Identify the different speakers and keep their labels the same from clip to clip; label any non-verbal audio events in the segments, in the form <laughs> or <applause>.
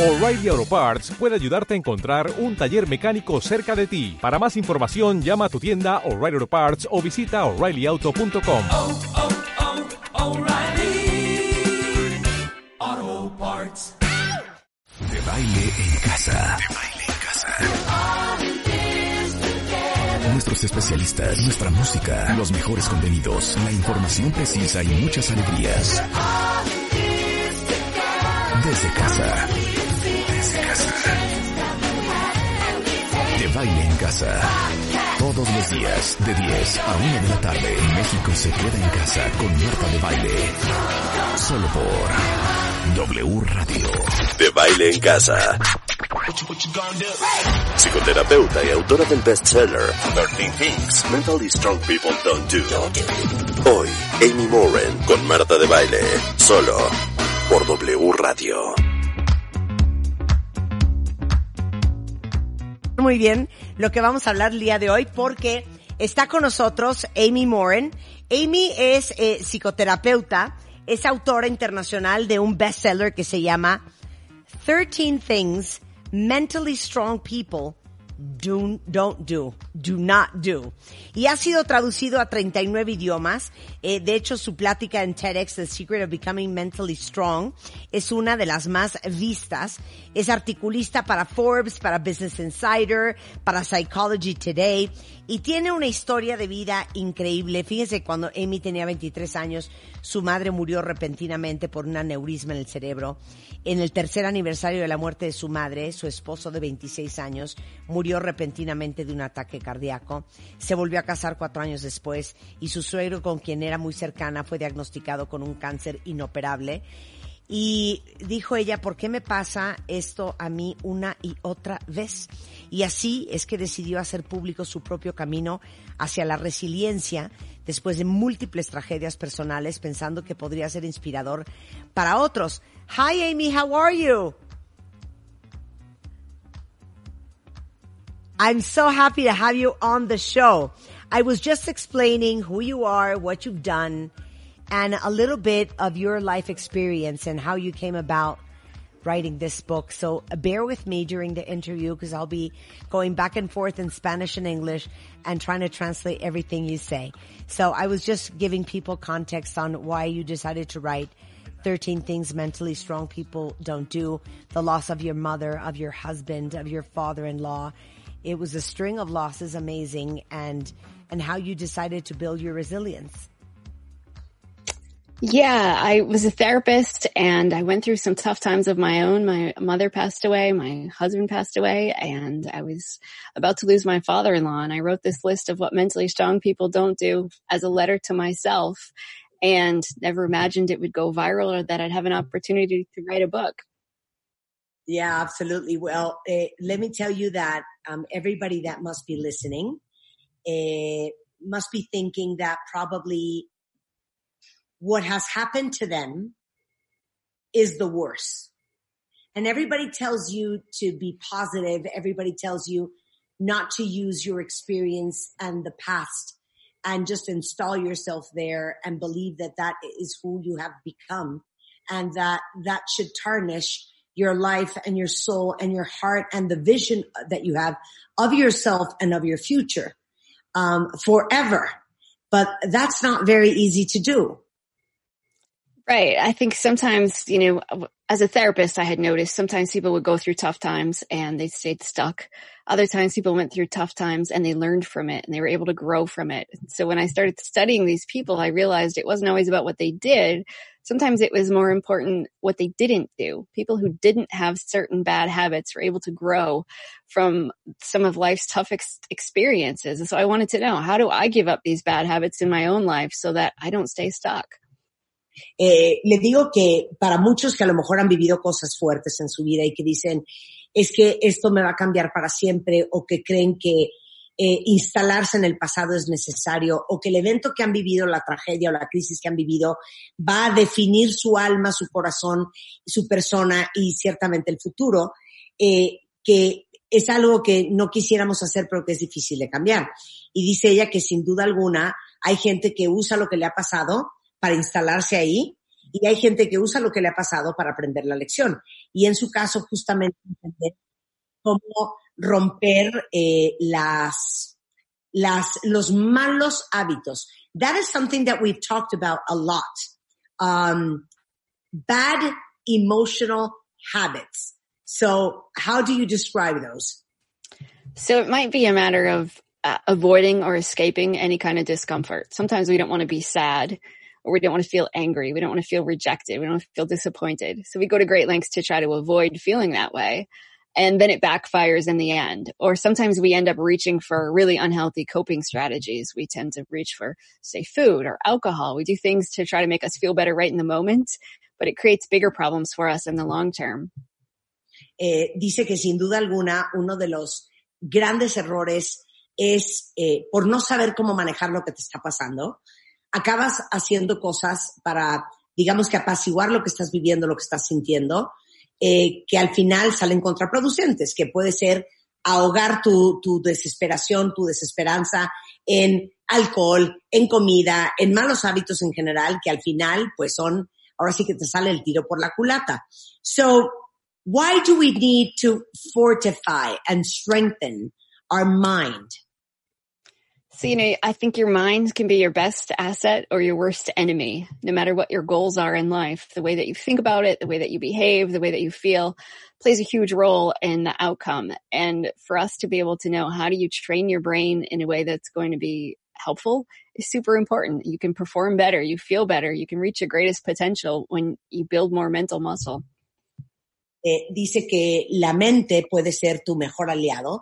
Speaker 1: O'Reilly Auto Parts puede ayudarte a encontrar un taller mecánico cerca de ti. Para más información, llama a tu tienda O'Reilly Auto Parts o visita oreillyauto.com.
Speaker 2: oh, oh, Parts.
Speaker 3: De baile en casa. De baile en casa. Nuestros especialistas, nuestra música, los mejores contenidos, la información precisa y muchas alegrías. Desde casa. Casa. De baile en casa. Todos los días, de 10 a 1 de la tarde, México se queda en casa con Marta de Baile. Solo por W Radio.
Speaker 4: De baile en casa. Psicoterapeuta y autora del bestseller 13 Things Mentally Strong People Don't Do. Hoy, Amy Moran con Marta de Baile. Solo por W Radio.
Speaker 5: Muy bien, lo que vamos a hablar el día de hoy porque está con nosotros Amy Moran. Amy es eh, psicoterapeuta, es autora internacional de un bestseller que se llama 13 Things Mentally Strong People do, don't do, do not do. Y ha sido traducido a 39 idiomas. Eh, de hecho, su plática en TEDx, The Secret of Becoming Mentally Strong, es una de las más vistas. Es articulista para Forbes, para Business Insider, para Psychology Today y tiene una historia de vida increíble. Fíjense, cuando Amy tenía 23 años, su madre murió repentinamente por un aneurisma en el cerebro. En el tercer aniversario de la muerte de su madre, su esposo de 26 años murió repentinamente de un ataque cardíaco. Se volvió a casar cuatro años después y su suegro, con quien era muy cercana, fue diagnosticado con un cáncer inoperable. Y dijo ella, ¿por qué me pasa esto a mí una y otra vez? Y así es que decidió hacer público su propio camino hacia la resiliencia después de múltiples tragedias personales, pensando que podría ser inspirador para otros. Hi Amy, how are you? I'm so happy to have you on the show. I was just explaining who you are, what you've done, and a little bit of your life experience and how you came about writing this book. So uh, bear with me during the interview because I'll be going back and forth in Spanish and English and trying to translate everything you say. So I was just giving people context on why you decided to write 13 things mentally strong people don't do, the loss of your mother, of your husband, of your father-in-law. It was a string of losses, amazing, and, and how you decided to build your resilience.
Speaker 6: Yeah, I was a therapist and I went through some tough times of my own. My mother passed away, my husband passed away, and I was about to lose my father-in-law. And I wrote this list of what mentally strong people don't do as a letter to myself and never imagined it would go viral or that I'd have an opportunity to write a book.
Speaker 5: Yeah, absolutely. Well, uh, let me tell you that um, everybody that must be listening uh, must be thinking that probably what has happened to them is the worst. And everybody tells you to be positive. Everybody tells you not to use your experience and the past and just install yourself there and believe that that is who you have become and that that should tarnish your life and your soul and your heart and the vision that you have of yourself and of your future um, forever. But that's not very easy to do.
Speaker 6: Right. I think sometimes, you know, as a therapist, I had noticed sometimes people would go through tough times and they stayed stuck. Other times people went through tough times and they learned from it and they were able to grow from it. So when I started studying these people, I realized it wasn't always about what they did. Sometimes it was more important what they didn't do. People who didn't have certain bad habits were able to grow from some of life's tough ex- experiences. And so I wanted to know, how do I give up these bad habits in my own life so that I don't stay stuck?
Speaker 5: Eh, le digo que para muchos que a lo mejor han vivido cosas fuertes en su vida y que dicen, es que esto me va a cambiar para siempre o que creen que eh, instalarse en el pasado es necesario o que el evento que han vivido, la tragedia o la crisis que han vivido va a definir su alma, su corazón, su persona y ciertamente el futuro, eh, que es algo que no quisiéramos hacer pero que es difícil de cambiar. Y dice ella que sin duda alguna hay gente que usa lo que le ha pasado para instalarse ahí Y hay gente que usa lo que le ha pasado para aprender la lección. Y en su caso, justamente entender cómo romper eh, las, las, los malos hábitos. That is something that we've talked about a lot. Um, bad emotional habits. So how do you describe those?
Speaker 6: So it might be a matter of uh, avoiding or escaping any kind of discomfort. Sometimes we don't want to be sad or we don't want to feel angry. We don't want to feel rejected. We don't want to feel disappointed. So we go to great lengths to try to avoid feeling that way. And then it backfires in the end. Or sometimes we end up reaching for really unhealthy coping strategies. We tend to reach for, say, food or alcohol. We do things to try to make us feel better right in the moment, but it creates bigger problems for us in the long term.
Speaker 5: Eh, dice que sin duda alguna uno de los grandes errores es eh, por no saber cómo manejar lo que te está pasando, acabas haciendo cosas para, digamos que apaciguar lo que estás viviendo, lo que estás sintiendo, eh, que al final salen contraproducentes, que puede ser ahogar tu, tu desesperación, tu desesperanza en alcohol, en comida, en malos hábitos en general, que al final pues son, ahora sí que te sale el tiro por la culata. So, why do we need to fortify and strengthen our mind?
Speaker 6: So, you know, I think your mind can be your best asset or your worst enemy, no matter what your goals are in life. The way that you think about it, the way that you behave, the way that you feel plays a huge role in the outcome. And for us to be able to know how do you train your brain in a way that's going to be helpful is super important. You can perform better, you feel better, you can reach your greatest potential when you build more mental muscle.
Speaker 5: Eh, dice que la mente puede ser tu mejor aliado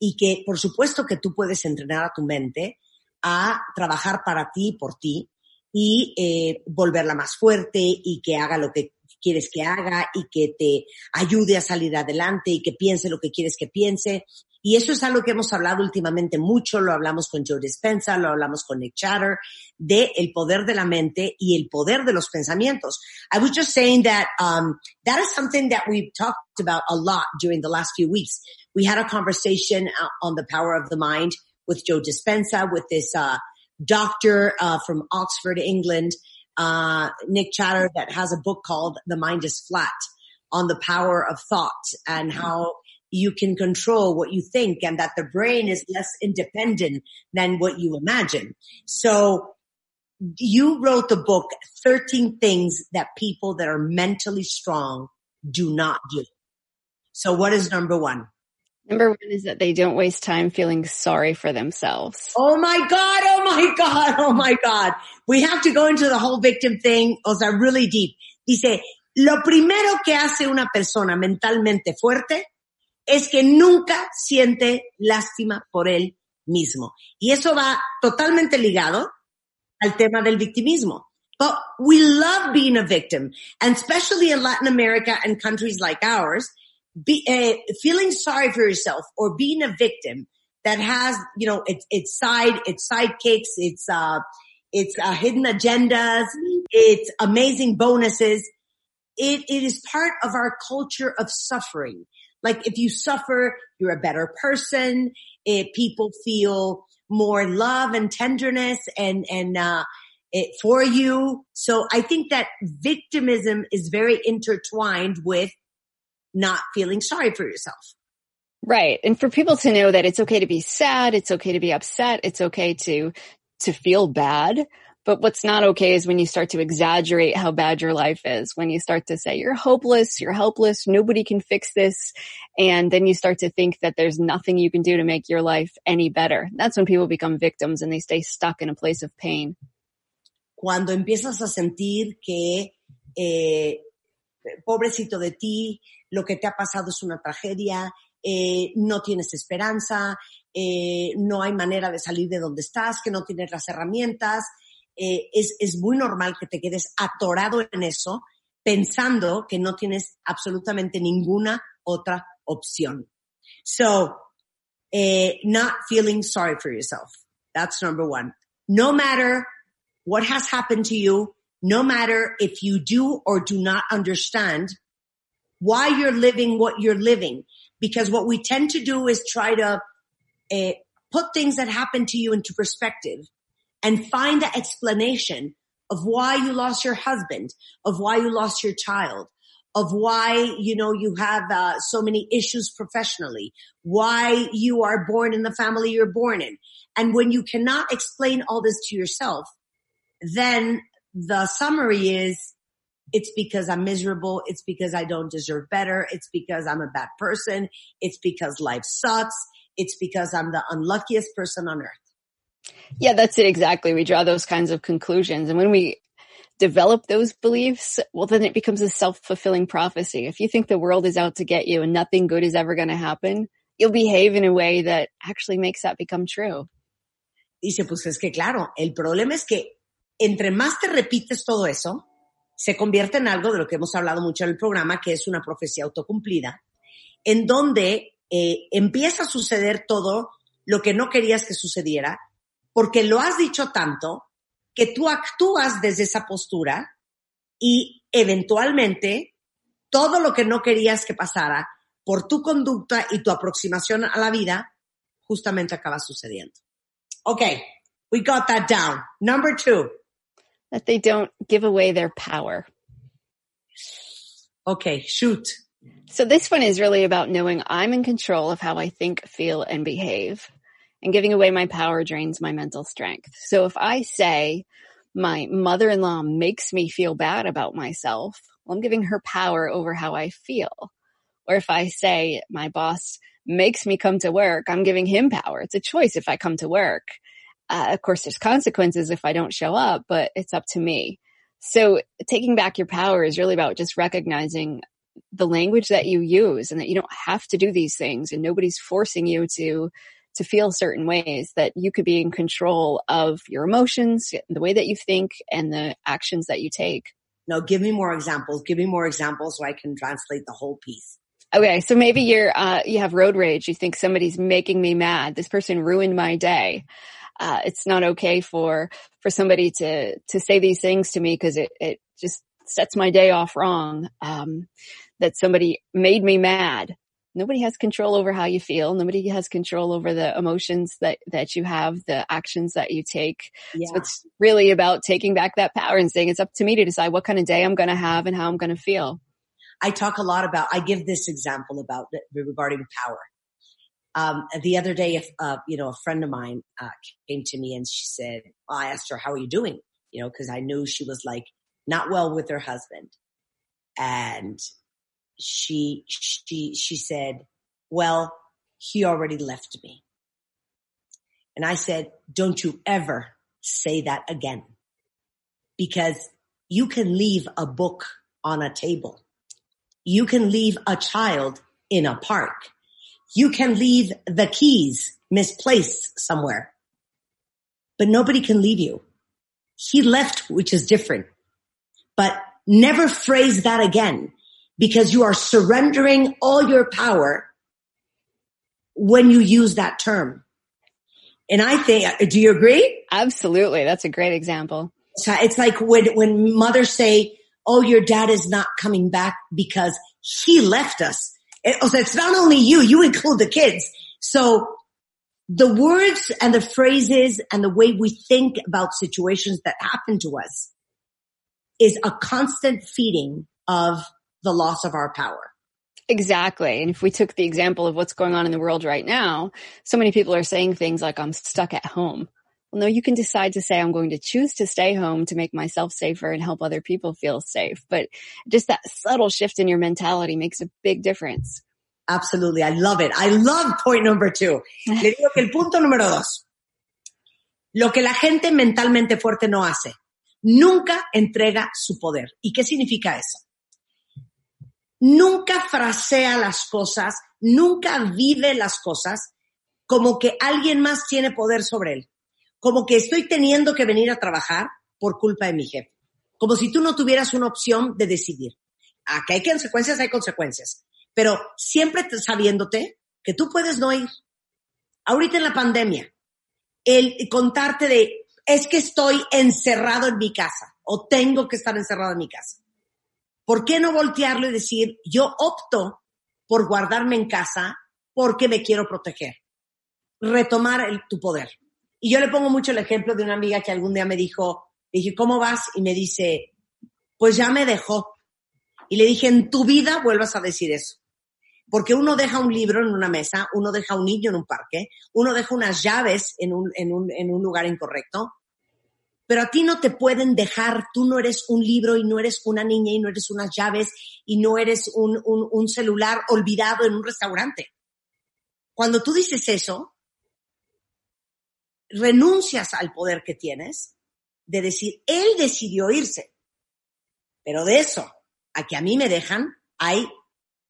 Speaker 5: y que por supuesto que tú puedes entrenar a tu mente a trabajar para ti, por ti, y eh, volverla más fuerte y que haga lo que quieres que haga y que te ayude a salir adelante y que piense lo que quieres que piense. Y eso es algo que hemos hablado últimamente mucho, lo hablamos con Joe Dispenza, lo hablamos con Nick Chater, de el poder de la mente y el poder de los pensamientos. I was just saying that um, that is something that we've talked about a lot during the last few weeks. We had a conversation uh, on the power of the mind with Joe Dispenza, with this uh, doctor uh, from Oxford, England, uh, Nick Chater, that has a book called The Mind is Flat on the power of thought and how you can control what you think and that the brain is less independent than what you imagine. So you wrote the book, 13 things that people that are mentally strong do not do. So what is number one?
Speaker 6: Number one is that they don't waste time feeling sorry for themselves.
Speaker 5: Oh my God. Oh my God. Oh my God. We have to go into the whole victim thing. O sea, really deep. Dice, lo primero que hace una persona mentalmente fuerte es que nunca siente lástima por él mismo. Y eso va totalmente ligado al tema del victimismo. But we love being a victim, and especially in Latin America and countries like ours, be, uh, feeling sorry for yourself or being a victim that has, you know, its, its side, its sidekicks, its, uh, its, uh, hidden agendas, its amazing bonuses. It, it is part of our culture of suffering. Like if you suffer, you're a better person. It, people feel more love and tenderness and, and, uh, it, for you. So I think that victimism is very intertwined with not feeling sorry for yourself.
Speaker 6: Right. And for people to know that it's okay to be sad, it's okay to be upset, it's okay to, to feel bad. But what's not okay is when you start to exaggerate how bad your life is, when you start to say you're hopeless, you're helpless, nobody can fix this. And then you start to think that there's nothing you can do to make your life any better. That's when people become victims and they stay stuck in a place of pain.
Speaker 5: Cuando empiezas a sentir que, eh, pobrecito de ti, lo que te ha pasado es una tragedia, eh, no tienes esperanza, eh, no hay manera de salir de donde estás, que no tienes las herramientas. Eh, es, es muy normal que te quedes atorado en eso, pensando que no tienes absolutamente ninguna otra opción. So, eh, not feeling sorry for yourself. That's number one. No matter what has happened to you, no matter if you do or do not understand why you're living what you're living. Because what we tend to do is try to uh, put things that happen to you into perspective and find the explanation of why you lost your husband, of why you lost your child, of why, you know, you have uh, so many issues professionally, why you are born in the family you're born in. And when you cannot explain all this to yourself, then the summary is it's because I'm miserable. It's because I don't deserve better. It's because I'm a bad person. It's because life sucks. It's because I'm the unluckiest person on earth.
Speaker 6: Yeah, that's it exactly. We draw those kinds of conclusions. And when we develop those beliefs, well, then it becomes a self-fulfilling prophecy. If you think the world is out to get you and nothing good is ever going to happen, you'll behave in a way that actually makes that become true.
Speaker 5: Dice, pues es que claro, el problema es que entre más te repites todo eso, se convierte en algo de lo que hemos hablado mucho en el programa, que es una profecía autocumplida, en donde eh, empieza a suceder todo lo que no querías que sucediera, porque lo has dicho tanto que tú actúas desde esa postura y eventualmente todo lo que no querías que pasara por tu conducta y tu aproximación a la vida, justamente acaba sucediendo. Okay, we got that down. Number two.
Speaker 6: That they don't give away their power.
Speaker 5: Okay, shoot.
Speaker 6: So this one is really about knowing I'm in control of how I think, feel, and behave. And giving away my power drains my mental strength. So if I say my mother-in-law makes me feel bad about myself, well, I'm giving her power over how I feel. Or if I say my boss makes me come to work, I'm giving him power. It's a choice if I come to work. Uh, of course, there's consequences if I don't show up, but it's up to me. So taking back your power is really about just recognizing the language that you use and that you don't have to do these things and nobody's forcing you to to feel certain ways that you could be in control of your emotions, the way that you think and the actions that you take.
Speaker 5: No, give me more examples. Give me more examples so I can translate the whole piece.
Speaker 6: Okay, so maybe you're uh, you have road rage. You think somebody's making me mad. This person ruined my day. Uh, it's not okay for for somebody to to say these things to me because it it just sets my day off wrong. Um, that somebody made me mad. Nobody has control over how you feel. Nobody has control over the emotions that, that you have, the actions that you take.
Speaker 5: Yeah.
Speaker 6: So it's really about taking back that power and saying it's up to me to decide what kind of day I'm going to have and how I'm going to feel.
Speaker 5: I talk a lot about, I give this example about regarding power. Um, the other day, if, uh, you know, a friend of mine, uh, came to me and she said, well, I asked her, how are you doing? You know, cause I knew she was like not well with her husband. And she, she, she said, well, he already left me. And I said, don't you ever say that again because you can leave a book on a table. You can leave a child in a park. You can leave the keys misplaced somewhere, but nobody can leave you. He left, which is different, but never phrase that again because you are surrendering all your power when you use that term. And I think, do you agree?
Speaker 6: Absolutely. That's a great example.
Speaker 5: So it's like when, when mothers say, Oh, your dad is not coming back because he left us. It, oh, so it's not only you, you include the kids. So the words and the phrases and the way we think about situations that happen to us is a constant feeding of the loss of our power.
Speaker 6: Exactly. And if we took the example of what's going on in the world right now, so many people are saying things like, I'm stuck at home. Well, no, you can decide to say, I'm going to choose to stay home to make myself safer and help other people feel safe. But just that subtle shift in your mentality makes a big difference.
Speaker 5: Absolutely. I love it. I love point number two. Le digo que el punto número dos. Lo que la gente mentalmente fuerte no hace. Nunca entrega su poder. ¿Y qué significa eso? Nunca frasea las cosas, nunca vive las cosas como que alguien más tiene poder sobre él. Como que estoy teniendo que venir a trabajar por culpa de mi jefe. Como si tú no tuvieras una opción de decidir. Aquí hay consecuencias, hay consecuencias. Pero siempre sabiéndote que tú puedes no ir. Ahorita en la pandemia, el contarte de, es que estoy encerrado en mi casa o tengo que estar encerrado en mi casa ¿Por qué no voltearlo y decir, yo opto por guardarme en casa porque me quiero proteger? Retomar tu poder. Y yo le pongo mucho el ejemplo de una amiga que algún día me dijo, dije, ¿cómo vas? Y me dice, pues ya me dejó. Y le dije, en tu vida vuelvas a decir eso. Porque uno deja un libro en una mesa, uno deja un niño en un parque, uno deja unas llaves en un, en un, en un lugar incorrecto, pero a ti no te pueden dejar, tú no eres un libro y no eres una niña y no eres unas llaves y no eres un, un, celular olvidado en un restaurante. Cuando tú dices eso, renuncias al poder que tienes de decir, él decidió irse. Pero de eso a que a mí me dejan, hay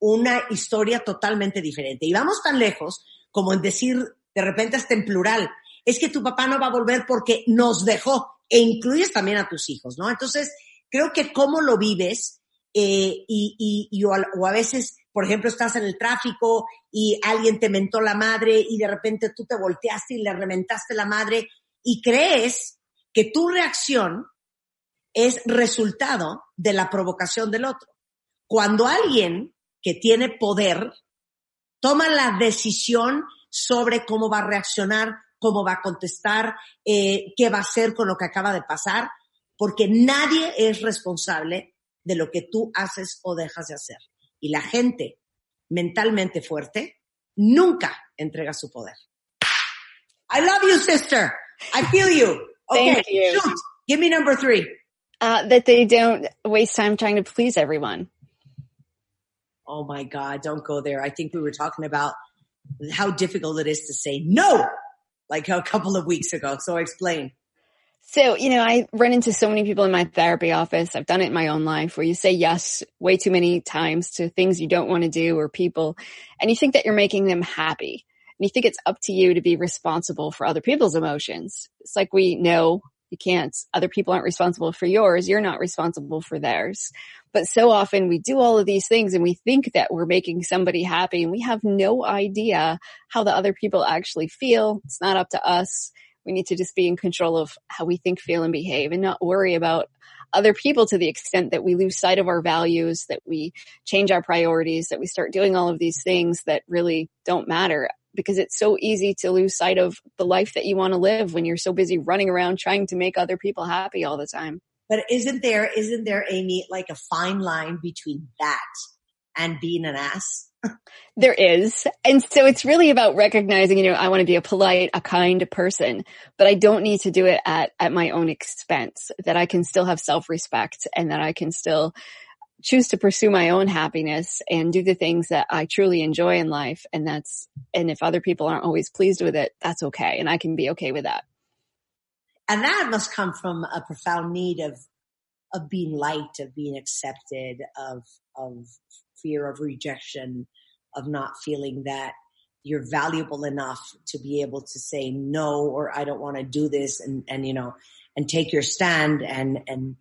Speaker 5: una historia totalmente diferente. Y vamos tan lejos como en decir, de repente hasta en plural, es que tu papá no va a volver porque nos dejó e incluyes también a tus hijos, ¿no? Entonces, creo que cómo lo vives eh, y, y, y o, a, veces, por ejemplo, estás en el tráfico y alguien te mentó la madre y de repente tú te volteaste y le reventaste la madre y crees que tu reacción es resultado de la provocación del otro. Cuando alguien que tiene poder toma la decisión sobre cómo va a reaccionar, cómo va a contestar, eh, qué va a hacer con lo que acaba de pasar, porque nadie es responsable de lo que tú haces o dejas de hacer. Y la gente mentalmente fuerte nunca entrega su poder. I love you, sister. I feel you. <laughs> Okay,
Speaker 6: Thank you.
Speaker 5: shoot. Give me number three.
Speaker 6: Uh, that they don't waste time trying to please everyone.
Speaker 5: Oh my God, don't go there. I think we were talking about how difficult it is to say no, like a couple of weeks ago. So explain.
Speaker 6: So, you know, I run into so many people in my therapy office. I've done it in my own life where you say yes way too many times to things you don't want to do or people, and you think that you're making them happy. And you think it's up to you to be responsible for other people's emotions. It's like we know you can't, other people aren't responsible for yours. You're not responsible for theirs. But so often we do all of these things and we think that we're making somebody happy and we have no idea how the other people actually feel. It's not up to us. We need to just be in control of how we think, feel, and behave and not worry about other people to the extent that we lose sight of our values, that we change our priorities, that we start doing all of these things that really don't matter because it's so easy to lose sight of the life that you want to live when you're so busy running around trying to make other people happy all the time.
Speaker 5: But isn't there, isn't there, Amy, like a fine line between that and being an ass?
Speaker 6: There is. And so it's really about recognizing, you know, I want to be a polite, a kind person, but I don't need to do it at, at my own expense, that I can still have self-respect and that I can still choose to pursue my own happiness and do the things that I truly enjoy in life. And that's, and if other people aren't always pleased with it, that's okay. And I can be okay with that.
Speaker 5: And that must come from a profound need of, of being liked, of being accepted, of, of fear of rejection, of not feeling that you're valuable enough to be able to say no or I don't want to do this and, and you know, and take your stand and, and,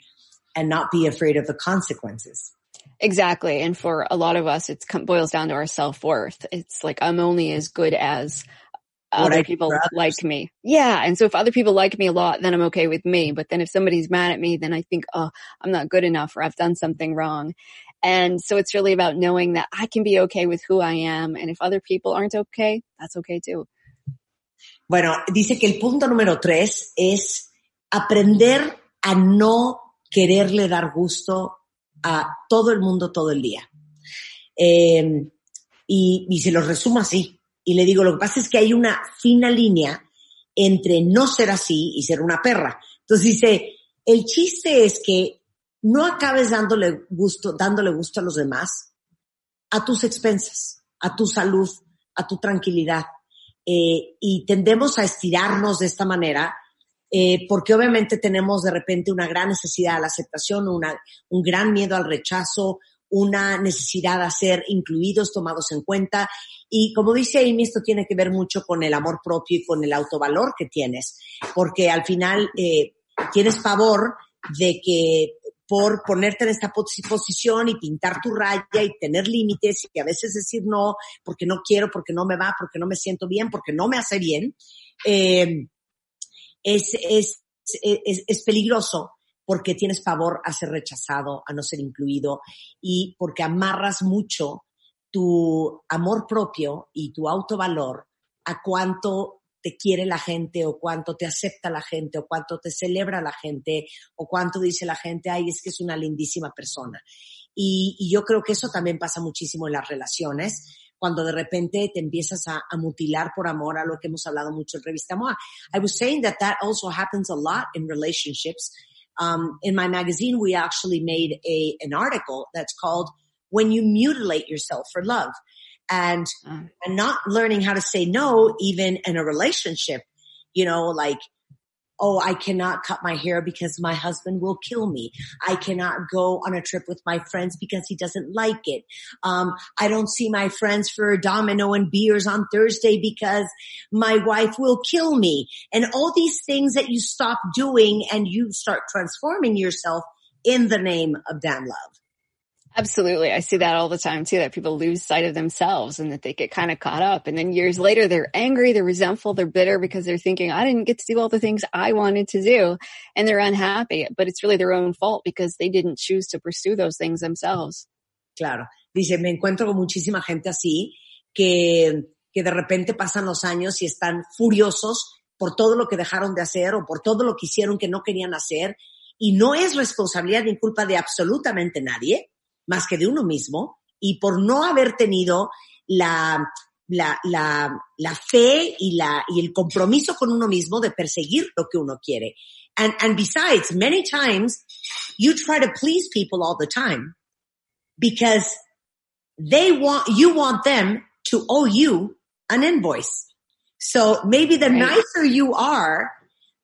Speaker 5: and not be afraid of the consequences.
Speaker 6: Exactly. And for a lot of us, it boils down to our self-worth. It's like, I'm only as good as
Speaker 5: I
Speaker 6: other people like me. Yeah. And so if other people like me a lot, then I'm okay with me. But then if somebody's mad at me, then I think, oh, I'm not good enough or I've done something wrong. And so it's really about knowing that I can be okay with who I am. And if other people aren't okay, that's okay too.
Speaker 5: Bueno, dice que el punto número tres es aprender a no quererle dar gusto a todo el mundo todo el día. Eh, y, y se lo resumo así. Y le digo, lo que pasa es que hay una fina línea entre no ser así y ser una perra. Entonces dice, el chiste es que no acabes dándole gusto, dándole gusto a los demás a tus expensas, a tu salud, a tu tranquilidad. Eh, y tendemos a estirarnos de esta manera eh, porque obviamente tenemos de repente una gran necesidad a la aceptación, una, un gran miedo al rechazo, una necesidad a ser incluidos, tomados en cuenta. Y como dice Amy, esto tiene que ver mucho con el amor propio y con el autovalor que tienes, porque al final eh, tienes pavor de que por ponerte en esta posi- posición y pintar tu raya y tener límites y a veces decir no, porque no quiero, porque no me va, porque no me siento bien, porque no me hace bien, eh, es, es, es peligroso porque tienes pavor a ser rechazado, a no ser incluido y porque amarras mucho tu amor propio y tu autovalor a cuánto te quiere la gente o cuánto te acepta la gente o cuánto te celebra la gente o cuánto dice la gente, ay, es que es una lindísima persona. Y, y yo creo que eso también pasa muchísimo en las relaciones, cuando de repente te empiezas a, a, mutilar por amor, a lo que hemos hablado mucho en Revista MOA. I was saying that that also happens a lot in relationships. Um, in my magazine, we actually made a, an article that's called When You Mutilate Yourself for Love and, mm. and not learning how to say no, even in a relationship, you know, like, oh, I cannot cut my hair because my husband will kill me. I cannot go on a trip with my friends because he doesn't like it. Um, I don't see my friends for domino and beers on Thursday because my wife will kill me. And all these things that you stop doing and you start transforming yourself in the name of Dan Love.
Speaker 6: Absolutely. I see that all the time too, that people lose sight of themselves and that they get kind of caught up. And then years later, they're angry, they're resentful, they're bitter because they're thinking, I didn't get to do all the things I wanted to do. And they're unhappy, but it's really their own fault because they didn't choose to pursue those things themselves.
Speaker 5: Claro. Dice, me encuentro con muchísima gente así que, que de repente pasan los años y están furiosos por todo lo que dejaron de hacer o por todo lo que hicieron que no querían hacer. Y no es responsabilidad ni culpa de absolutamente nadie más que de uno mismo y por no haber tenido la, la, la, la fe y, la, y el compromiso con uno mismo de perseguir lo que uno quiere. And, and besides, many times you try to please people all the time because they want, you want them to owe you an invoice. So maybe the right. nicer you are,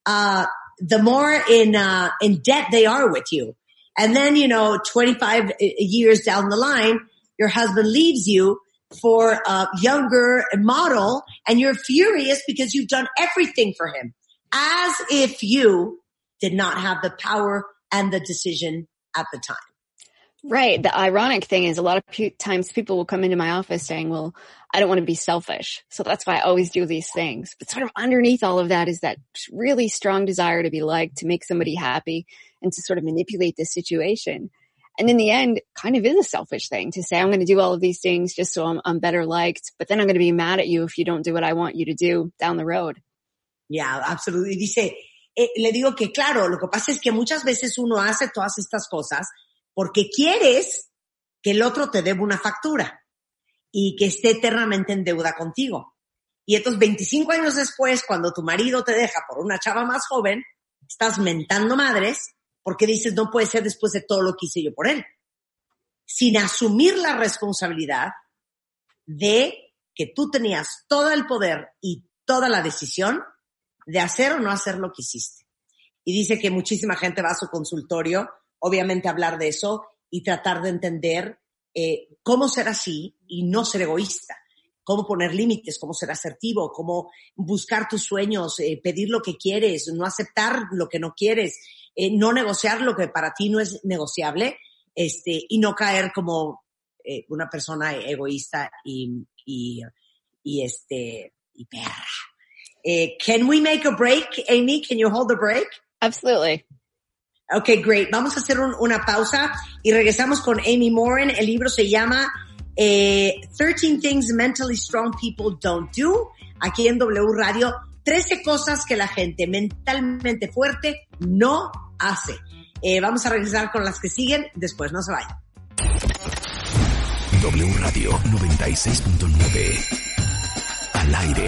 Speaker 5: uh, the more in, uh, in debt they are with you. And then, you know, 25 uh, years down the line, your husband leaves you for a younger model and you're furious because you've done everything for him as if you did not have the power and the decision at the time.
Speaker 6: Right. The ironic thing is a lot of times people will come into my office saying, well, I don't want to be selfish. So that's why I always do these things. But sort of underneath all of that is that really strong desire to be liked, to make somebody happy and to sort of manipulate the situation. And in the end, kind of is a selfish thing to say, I'm going to do all of these things just so I'm, I'm better liked, but then I'm going to be mad at you if you don't do what I want you to do down the road.
Speaker 5: Yeah, absolutely. Dice, eh, le digo que claro, lo que pasa es que muchas veces uno hace todas estas cosas porque quieres que el otro te deba una factura y que esté eternamente en deuda contigo. Y estos 25 años después, cuando tu marido te deja por una chava más joven, estás mentando madres porque dices no puede ser después de todo lo que hice yo por él. Sin asumir la responsabilidad de que tú tenías todo el poder y toda la decisión de hacer o no hacer lo que hiciste. Y dice que muchísima gente va a su consultorio obviamente hablar de eso y tratar de entender eh, cómo ser así y no ser egoísta, cómo poner límites, cómo ser asertivo, cómo buscar tus sueños, eh, pedir lo que quieres, no aceptar lo que no quieres, eh, no negociar lo que para ti no es negociable, este, y no caer como una persona egoísta y, y, y este, y perra. Can we make a break, Amy? Can you hold the break?
Speaker 6: Absolutely.
Speaker 5: Ok, great. Vamos a hacer un, una pausa y regresamos con Amy Morin. El libro se llama eh, 13 Things Mentally Strong People Don't Do, aquí en W Radio. 13 cosas que la gente mentalmente fuerte no hace. Eh, vamos a regresar con las que siguen, después no se vayan.
Speaker 3: W Radio 96.9 al aire.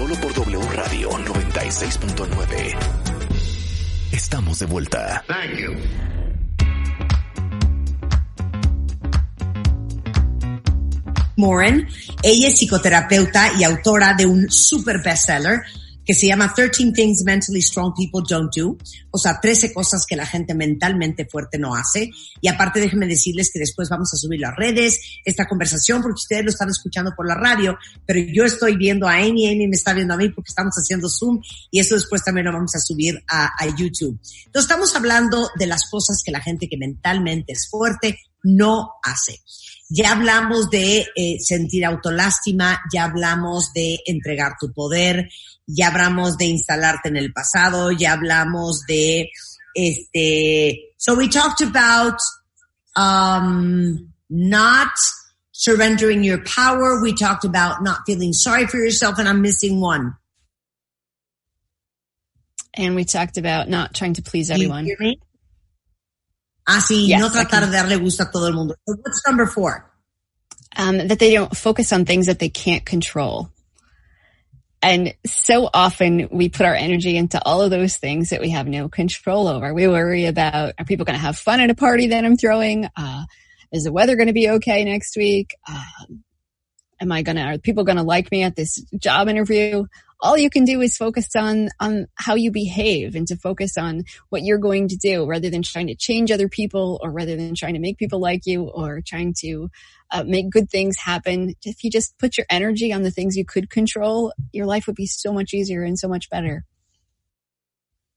Speaker 3: Solo por W Radio 96.9. Estamos de vuelta.
Speaker 2: Thank you.
Speaker 5: Morin. Ella es psicoterapeuta y autora de un super bestseller que se llama 13 Things Mentally Strong People Don't Do, o sea, 13 cosas que la gente mentalmente fuerte no hace. Y aparte déjenme decirles que después vamos a subir las redes, esta conversación, porque ustedes lo están escuchando por la radio, pero yo estoy viendo a Amy, Amy me está viendo a mí porque estamos haciendo Zoom y eso después también lo vamos a subir a, a YouTube. Entonces estamos hablando de las cosas que la gente que mentalmente es fuerte no hace. Ya hablamos de eh, sentir autolástima, ya hablamos de entregar tu poder, ya hablamos de instalarte en el pasado, ya hablamos de este. So we talked about um, not surrendering your power. We talked about not feeling sorry for yourself, and I'm missing one.
Speaker 6: And we talked about not trying to please everyone.
Speaker 5: You hear me? Ah, sí,
Speaker 6: Yes,
Speaker 5: no tratar de darle gusto a todo el mundo. So what's number four?
Speaker 6: um, that they don't focus on things that they can't control. And so often we put our energy into all of those things that we have no control over. We worry about, are people going to have fun at a party that I'm throwing? Uh, is the weather going to be okay next week? Um, am I going to, are people going to like me at this job interview? All you can do is focus on, on how you behave and to focus on what you're going to do rather than trying to change other people or rather than trying to make people like you or trying to uh, make good things happen. If you just put your energy on the things you could control, your life would be so much easier and so much better.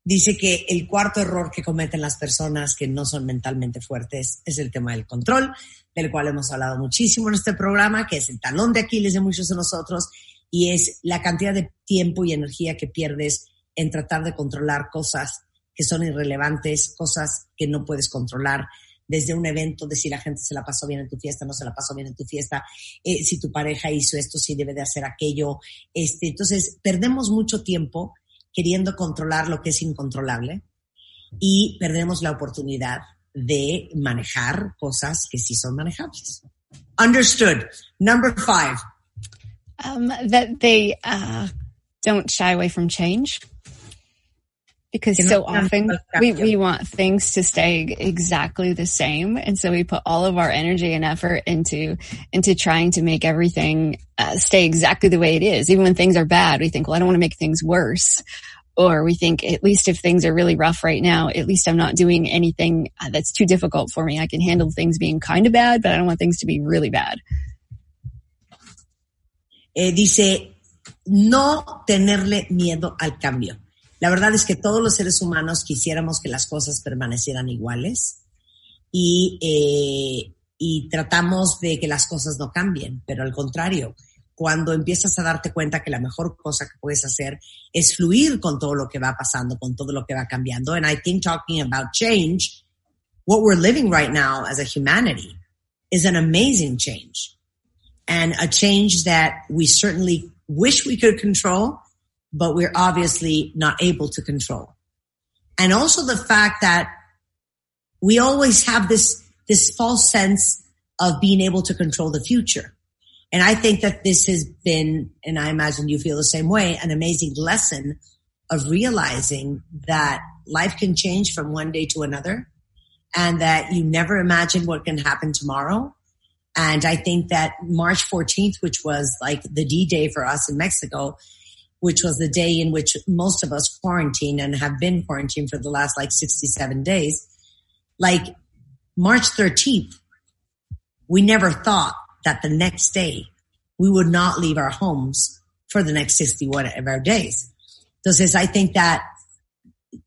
Speaker 5: Dice que el cuarto error que cometen las personas que no son mentalmente fuertes es el tema del control, del cual hemos hablado muchísimo en este programa, que es el talón de Aquiles de muchos de nosotros, y es la cantidad de tiempo y energía que pierdes en tratar de controlar cosas que son irrelevantes, cosas que no puedes controlar, desde un evento, de si la gente se la pasó bien en tu fiesta, no se la pasó bien en tu fiesta, eh, si tu pareja hizo esto, si debe de hacer aquello. Este, entonces, perdemos mucho tiempo queriendo controlar lo que es incontrolable y perdemos la oportunidad de manejar cosas que sí son manejables. Understood. Number five.
Speaker 6: Um, that they uh, don't shy away from change. Because so often we, we want things to stay exactly the same. And so we put all of our energy and effort into, into trying to make everything uh, stay exactly the way it is. Even when things are bad, we think, well, I don't want to make things worse. Or we think, at least if things are really rough right now, at least I'm not doing anything uh, that's too difficult for me. I can handle things being kind of bad, but I don't want things to be really bad.
Speaker 5: Eh, dice, no tenerle miedo al cambio. La verdad es que todos los seres humanos quisiéramos que las cosas permanecieran iguales y, eh, y tratamos de que las cosas no cambien, pero al contrario, cuando empiezas a darte cuenta que la mejor cosa que puedes hacer es fluir con todo lo que va pasando, con todo lo que va cambiando. And I think talking about change, what we're living right now as a humanity is an amazing change and a change that we certainly wish we could control, but we're obviously not able to control. And also the fact that we always have this, this false sense of being able to control the future. And I think that this has been, and I imagine you feel the same way, an amazing lesson of realizing that life can change from one day to another and that you never imagine what can happen tomorrow. And I think that March 14th, which was like the D day for us in Mexico, which was the day in which most of us quarantined and have been quarantined for the last like 67 days, like March 13th, we never thought that the next day we would not leave our homes for the next 60 whatever days. Entonces, I think that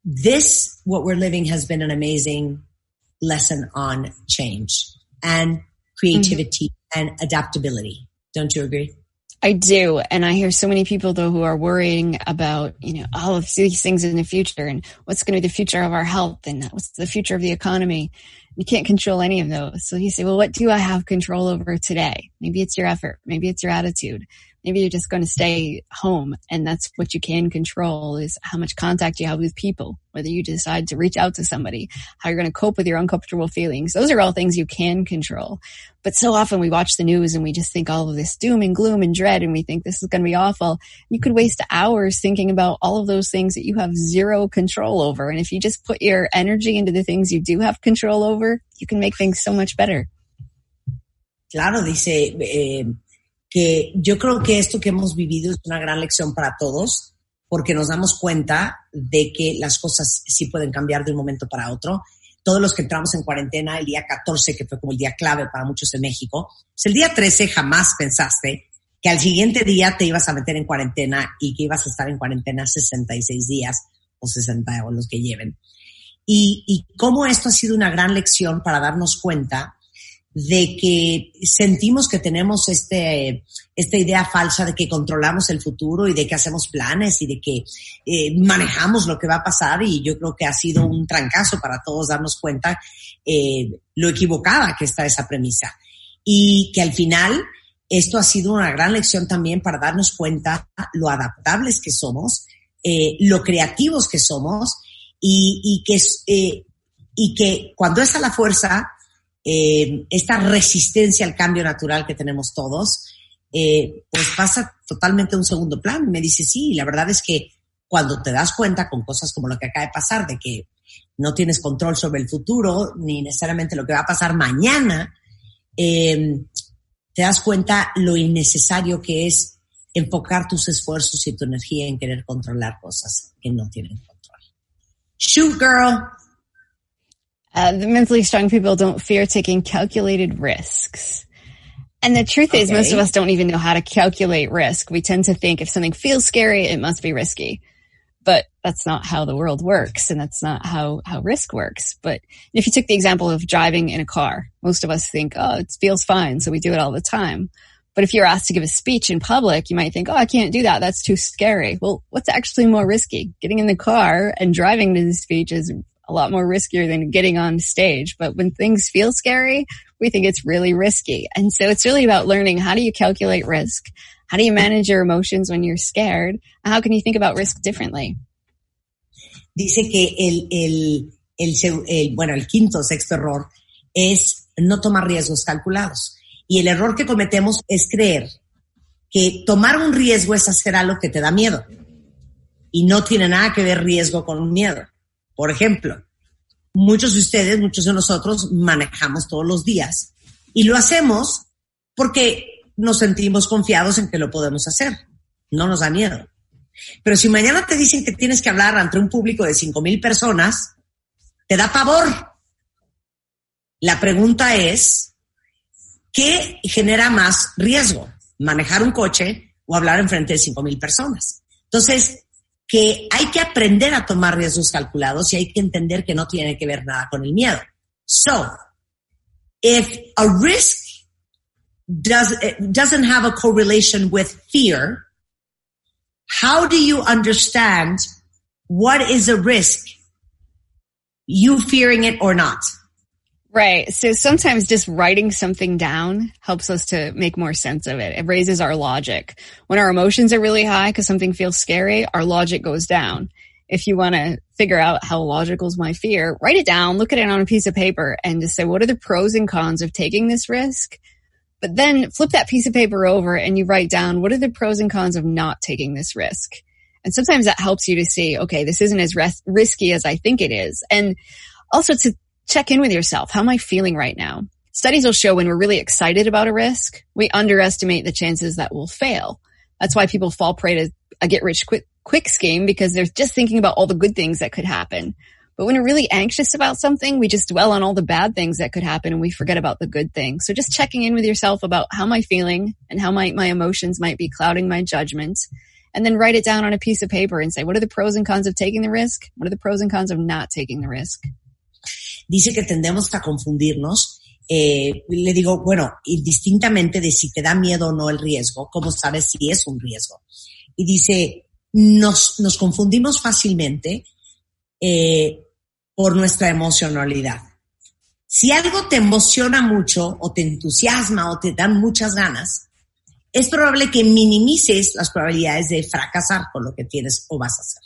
Speaker 5: this, what we're living has been an amazing lesson on change and Mm-hmm. creativity and adaptability. Don't you agree?
Speaker 6: I do. And I hear so many people though who are worrying about, you know, all of these things in the future and what's going to be the future of our health and what's the future of the economy. You can't control any of those. So you say, well, what do I have control over today? Maybe it's your effort. Maybe it's your attitude. Maybe you're just going to stay home and that's what you can control is how much contact you have with people, whether you decide to reach out to somebody, how you're going to cope with your uncomfortable feelings. Those are all things you can control. But so often we watch the news and we just think all of this doom and gloom and dread and we think this is going to be awful. You could waste hours thinking about all of those things that you have zero control over. And if you just put your energy into the things you do have control over, you can make things so much better.
Speaker 5: Claro, dice eh, que yo creo que esto que hemos vivido es una gran lección para todos, porque nos damos cuenta de que las cosas sí pueden cambiar de un momento para otro. Todos los que entramos en cuarentena el día 14, que fue como el día clave para muchos en México, pues el día 13 jamás pensaste que al siguiente día te ibas a meter en cuarentena y que ibas a estar en cuarentena 66 días o 60 o los que lleven. Y, y cómo esto ha sido una gran lección para darnos cuenta de que sentimos que tenemos este, esta idea falsa de que controlamos el futuro y de que hacemos planes y de que eh, manejamos lo que va a pasar y yo creo que ha sido un trancazo para todos darnos cuenta eh, lo equivocada que está esa premisa. Y que al final esto ha sido una gran lección también para darnos cuenta lo adaptables que somos, eh, lo creativos que somos y, y que, eh, y que cuando es a la fuerza eh, esta resistencia al cambio natural que tenemos todos, eh, pues pasa totalmente a un segundo plan. Me dice, sí, la verdad es que cuando te das cuenta con cosas como lo que acaba de pasar, de que no tienes control sobre el futuro, ni necesariamente lo que va a pasar mañana, eh, te das cuenta lo innecesario que es enfocar tus esfuerzos y tu energía en querer controlar cosas que no tienen control. Shoot, girl.
Speaker 6: Uh, the mentally strong people don't fear taking calculated risks. And the truth is most of us don't even know how to calculate risk. We tend to think if something feels scary, it must be risky. But that's not how the world works and that's not how, how risk works. But if you took the example of driving in a car, most of us think, oh, it feels fine. So we do it all the time. But if you're asked to give a speech in public, you might think, oh, I can't do that. That's too scary. Well, what's actually more risky? Getting in the car and driving to the speech is a lot more riskier than getting on stage. But when things feel scary, we think it's really risky. And so it's really about learning how do you calculate risk? How do you manage your emotions when you're scared? How can you think about risk differently?
Speaker 5: dice que el, el, el, el- bueno, el quinto, sexto error es no tomar riesgos calculados. Y el error que cometemos es creer que tomar un riesgo es hacer algo que te da miedo. Y no tiene nada que ver riesgo con miedo. Por ejemplo, muchos de ustedes, muchos de nosotros manejamos todos los días y lo hacemos porque nos sentimos confiados en que lo podemos hacer. No nos da miedo. Pero si mañana te dicen que tienes que hablar ante un público de cinco mil personas, te da pavor. La pregunta es, ¿qué genera más riesgo? ¿Manejar un coche o hablar enfrente de cinco mil personas? Entonces, que hay que aprender a tomar riesgos calculados y hay que entender que no tiene que ver nada con el miedo. So, if a risk does, eh, doesn't have a correlation with fear, how do you understand what is a risk? You fearing it or not?
Speaker 6: Right. So sometimes just writing something down helps us to make more sense of it. It raises our logic. When our emotions are really high because something feels scary, our logic goes down. If you want to figure out how logical is my fear, write it down, look at it on a piece of paper and just say, what are the pros and cons of taking this risk? But then flip that piece of paper over and you write down, what are the pros and cons of not taking this risk? And sometimes that helps you to see, okay, this isn't as res- risky as I think it is. And also to check in with yourself. How am I feeling right now? Studies will show when we're really excited about a risk, we underestimate the chances that we'll fail. That's why people fall prey to a get rich quick, quick scheme because they're just thinking about all the good things that could happen. But when we're really anxious about something, we just dwell on all the bad things that could happen and we forget about the good things. So just checking in with yourself about how am I feeling and how might my emotions might be clouding my judgment. And then write it down on a piece of paper and say, what are the pros and cons of taking the risk? What are the pros and cons of not taking the risk?
Speaker 5: Dice que tendemos a confundirnos. Eh, le digo, bueno, indistintamente de si te da miedo o no el riesgo, ¿cómo sabes si es un riesgo? Y dice, nos, nos confundimos fácilmente eh, por nuestra emocionalidad. Si algo te emociona mucho o te entusiasma o te dan muchas ganas, es probable que minimices las probabilidades de fracasar con lo que tienes o vas a hacer.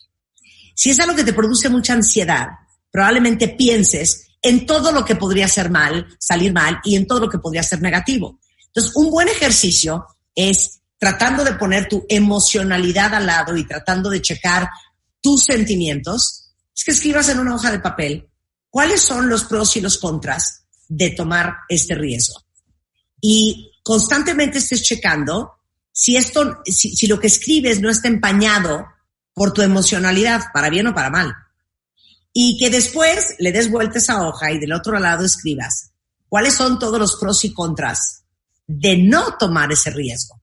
Speaker 5: Si es algo que te produce mucha ansiedad, probablemente pienses en todo lo que podría ser mal, salir mal y en todo lo que podría ser negativo. Entonces, un buen ejercicio es tratando de poner tu emocionalidad al lado y tratando de checar tus sentimientos, es que escribas en una hoja de papel cuáles son los pros y los contras de tomar este riesgo. Y constantemente estés checando si esto, si, si lo que escribes no está empañado por tu emocionalidad, para bien o para mal. Y que después le des vuelta esa hoja y del otro lado escribas cuáles son todos los pros y contras de no tomar ese riesgo.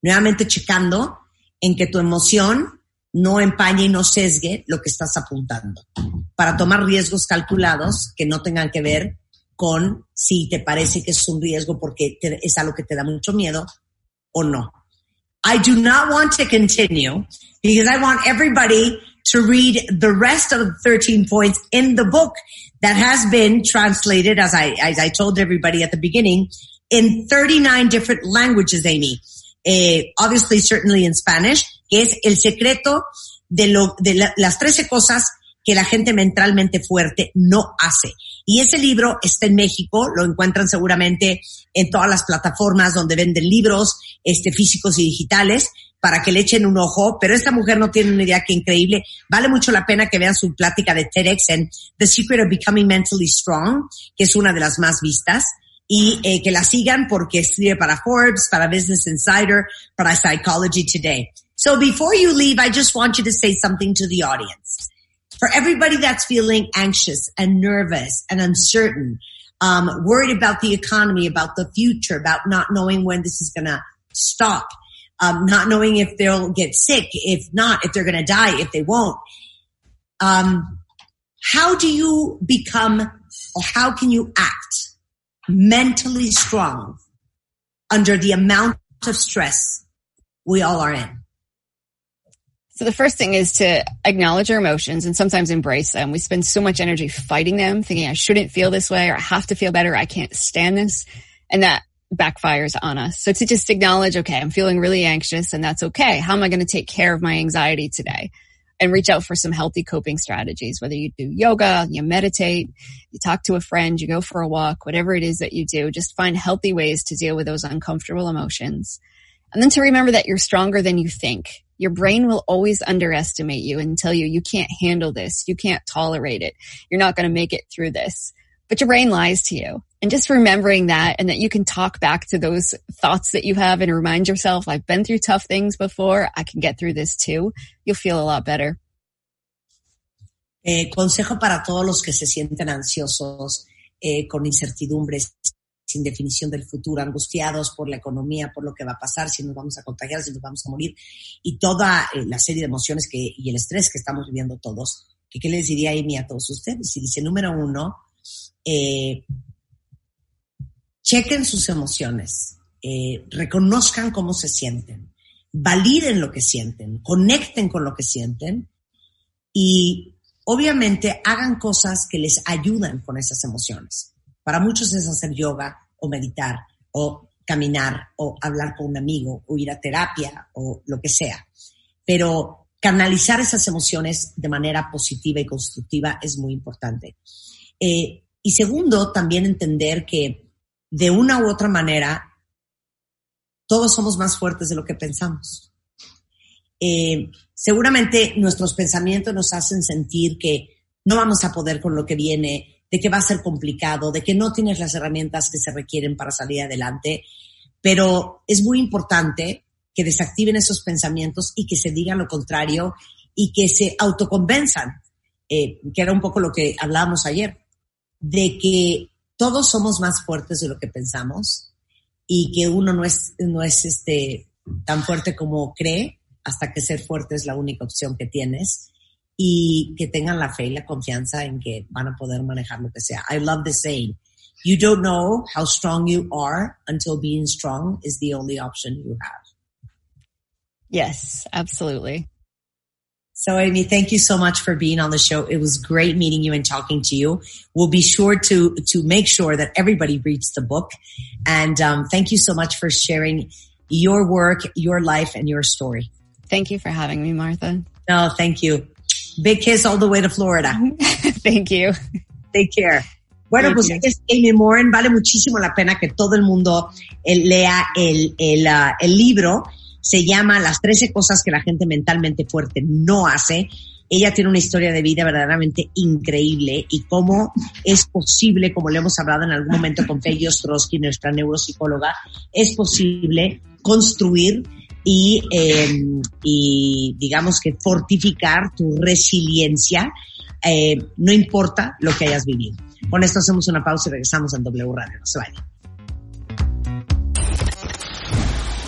Speaker 5: Nuevamente checando en que tu emoción no empañe y no sesgue lo que estás apuntando para tomar riesgos calculados que no tengan que ver con si te parece que es un riesgo porque es algo que te da mucho miedo o no. I do not want to continue because I want everybody to read the rest of the 13 points in the book that has been translated, as I, as I told everybody at the beginning, in 39 different languages, Amy. Eh, obviously, certainly in Spanish, que es el secreto de, lo, de la, las 13 cosas que la gente mentalmente fuerte no hace. Y ese libro está en México, lo encuentran seguramente en todas las plataformas donde venden libros este, físicos y digitales para que le echen un ojo, pero esta mujer no tiene una idea que increíble. Vale mucho la pena que vean su plática de TEDx en The Secret of Becoming Mentally Strong, que es una de las más vistas, y eh, que la sigan porque escribe para Forbes, para Business Insider, para Psychology Today. So before you leave, I just want you to say something to the audience. For everybody that's feeling anxious and nervous and uncertain, um, worried about the economy, about the future, about not knowing when this is going to stop, um, not knowing if they'll get sick, if not, if they're going to die, if they won't. Um, how do you become or how can you act mentally strong under the amount of stress we all are in?
Speaker 6: So the first thing is to acknowledge our emotions and sometimes embrace them. We spend so much energy fighting them, thinking I shouldn't feel this way or I have to feel better. I can't stand this. And that backfires on us. So to just acknowledge, okay, I'm feeling really anxious and that's okay. How am I going to take care of my anxiety today? And reach out for some healthy coping strategies, whether you do yoga, you meditate, you talk to a friend, you go for a walk, whatever it is that you do, just find healthy ways to deal with those uncomfortable emotions. And then to remember that you're stronger than you think. Your brain will always underestimate you and tell you you can't handle this. You can't tolerate it. You're not going to make it through this. But your brain lies to you. And just remembering that and that you can talk back to those thoughts that you have and remind yourself, I've been through tough things before. I can get through this too. You'll feel a lot better.
Speaker 5: Eh, consejo para todos los que se sienten ansiosos, eh, con incertidumbres, sin definición del futuro, angustiados por la economía, por lo que va a pasar, si nos vamos a contagiar, si nos vamos a morir, y toda eh, la serie de emociones que, y el estrés que estamos viviendo todos. ¿Qué, qué les diría Amy a todos ustedes? Si dice, número uno, eh, chequen sus emociones, eh, reconozcan cómo se sienten, validen lo que sienten, conecten con lo que sienten y obviamente hagan cosas que les ayudan con esas emociones. Para muchos es hacer yoga o meditar o caminar o hablar con un amigo o ir a terapia o lo que sea. Pero canalizar esas emociones de manera positiva y constructiva es muy importante. Eh, y segundo, también entender que de una u otra manera todos somos más fuertes de lo que pensamos. Eh, seguramente nuestros pensamientos nos hacen sentir que no vamos a poder con lo que viene, de que va a ser complicado, de que no tienes las herramientas que se requieren para salir adelante, pero es muy importante que desactiven esos pensamientos y que se digan lo contrario y que se autoconvenzan, eh, que era un poco lo que hablábamos ayer, de que todos somos más fuertes de lo que pensamos y que uno no es, no es este, tan fuerte como cree hasta que ser fuerte es la única opción que tienes y que tengan la fe y la confianza en que van a poder manejar lo que sea. I love the saying. You don't know how strong you are until being strong is the only option you have.
Speaker 6: Yes, absolutely.
Speaker 5: So Amy, thank you so much for being on the show. It was great meeting you and talking to you. We'll be sure to to make sure that everybody reads the book. And um, thank you so much for sharing your work, your life, and your story.
Speaker 6: Thank you for having me, Martha.
Speaker 5: No, thank you. Big kiss all the way to Florida. <laughs>
Speaker 6: Thank you.
Speaker 5: Take care. Bueno, pues es Amy Morin. Vale muchísimo la pena que todo el mundo eh, lea el, el, ah, el libro. Se llama Las 13 cosas que la gente mentalmente fuerte no hace. Ella tiene una historia de vida verdaderamente increíble y cómo es posible, como le hemos hablado en algún momento con Peggy Ostrowski, nuestra neuropsicóloga, es posible construir y, eh, y digamos que fortificar tu resiliencia, eh, no importa lo que hayas vivido. Con esto hacemos una pausa y regresamos en W Radio. No se.